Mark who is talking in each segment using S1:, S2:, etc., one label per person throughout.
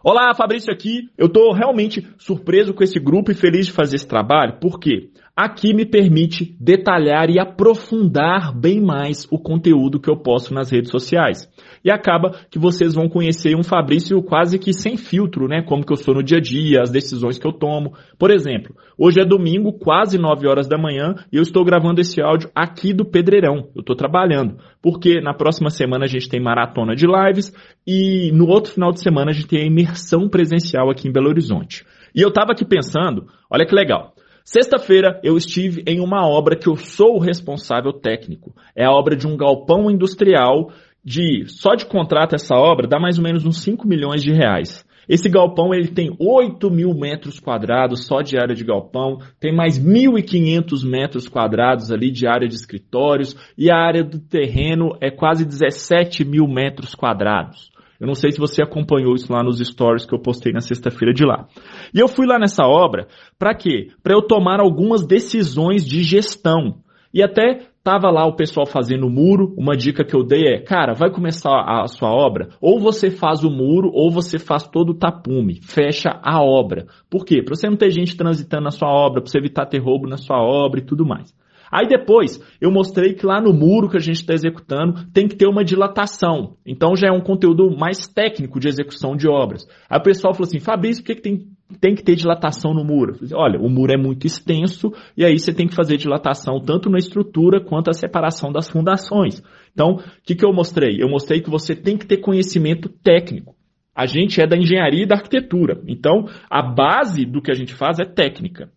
S1: Olá, Fabrício aqui. Eu estou realmente surpreso com esse grupo e feliz de fazer esse trabalho, porque aqui me permite detalhar e aprofundar bem mais o conteúdo que eu posto nas redes sociais. E acaba que vocês vão conhecer um Fabrício quase que sem filtro, né? Como que eu sou no dia a dia, as decisões que eu tomo. Por exemplo, hoje é domingo, quase 9 horas da manhã, e eu estou gravando esse áudio aqui do Pedreirão. Eu estou trabalhando, porque na próxima semana a gente tem maratona de lives e no outro final de semana a gente tem a imersão presencial aqui em Belo Horizonte. E eu estava aqui pensando, olha que legal. Sexta-feira eu estive em uma obra que eu sou o responsável técnico. É a obra de um galpão industrial de só de contrato essa obra dá mais ou menos uns 5 milhões de reais. Esse galpão ele tem 8 mil metros quadrados só de área de galpão, tem mais 1.500 metros quadrados ali de área de escritórios e a área do terreno é quase 17 mil metros quadrados. Eu não sei se você acompanhou isso lá nos stories que eu postei na sexta-feira de lá. E eu fui lá nessa obra para quê? Para eu tomar algumas decisões de gestão. E até Tava lá o pessoal fazendo o muro. Uma dica que eu dei é, cara, vai começar a sua obra, ou você faz o muro, ou você faz todo o tapume. Fecha a obra. Por quê? Para você não ter gente transitando na sua obra, para você evitar ter roubo na sua obra e tudo mais. Aí depois eu mostrei que lá no muro que a gente está executando tem que ter uma dilatação. Então já é um conteúdo mais técnico de execução de obras. Aí o pessoal falou assim, Fabrício, por que, que tem, tem que ter dilatação no muro? Falei, Olha, o muro é muito extenso e aí você tem que fazer dilatação tanto na estrutura quanto a separação das fundações. Então, o que, que eu mostrei? Eu mostrei que você tem que ter conhecimento técnico. A gente é da engenharia e da arquitetura. Então, a base do que a gente faz é técnica.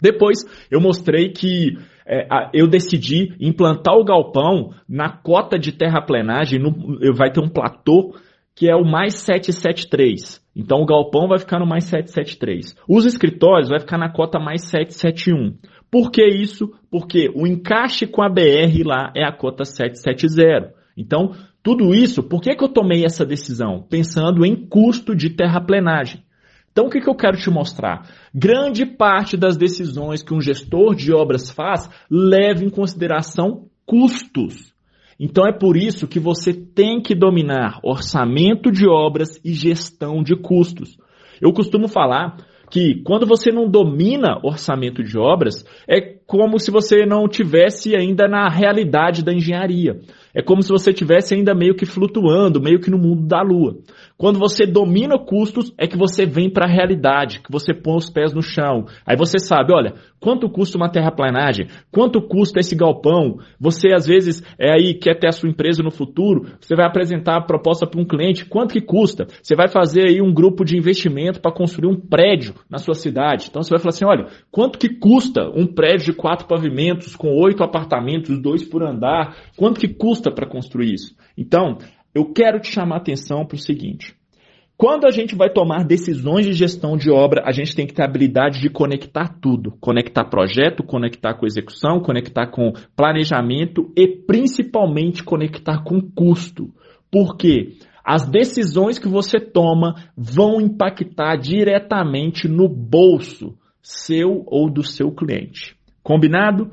S1: Depois, eu mostrei que é, eu decidi implantar o galpão na cota de terraplenagem, no, vai ter um platô que é o mais 773. Então o galpão vai ficar no mais 773. Os escritórios vai ficar na cota mais 771. Por que isso? Porque o encaixe com a BR lá é a cota 770. Então, tudo isso, por que, que eu tomei essa decisão? Pensando em custo de terraplenagem. Então, o que, que eu quero te mostrar? Grande parte das decisões que um gestor de obras faz leva em consideração custos. Então, é por isso que você tem que dominar orçamento de obras e gestão de custos. Eu costumo falar que quando você não domina orçamento de obras, é como se você não tivesse ainda na realidade da engenharia. É como se você tivesse ainda meio que flutuando, meio que no mundo da lua. Quando você domina custos, é que você vem para a realidade, que você põe os pés no chão. Aí você sabe, olha, quanto custa uma terraplanagem? Quanto custa esse galpão? Você às vezes é aí quer ter a sua empresa no futuro, você vai apresentar a proposta para um cliente, quanto que custa? Você vai fazer aí um grupo de investimento para construir um prédio na sua cidade. Então você vai falar assim, olha, quanto que custa um prédio de quatro pavimentos com oito apartamentos, dois por andar? Quanto que custa para construir isso? Então, eu quero te chamar a atenção para o seguinte. Quando a gente vai tomar decisões de gestão de obra, a gente tem que ter a habilidade de conectar tudo. Conectar projeto, conectar com execução, conectar com planejamento e principalmente conectar com custo. Por quê? As decisões que você toma vão impactar diretamente no bolso seu ou do seu cliente. Combinado?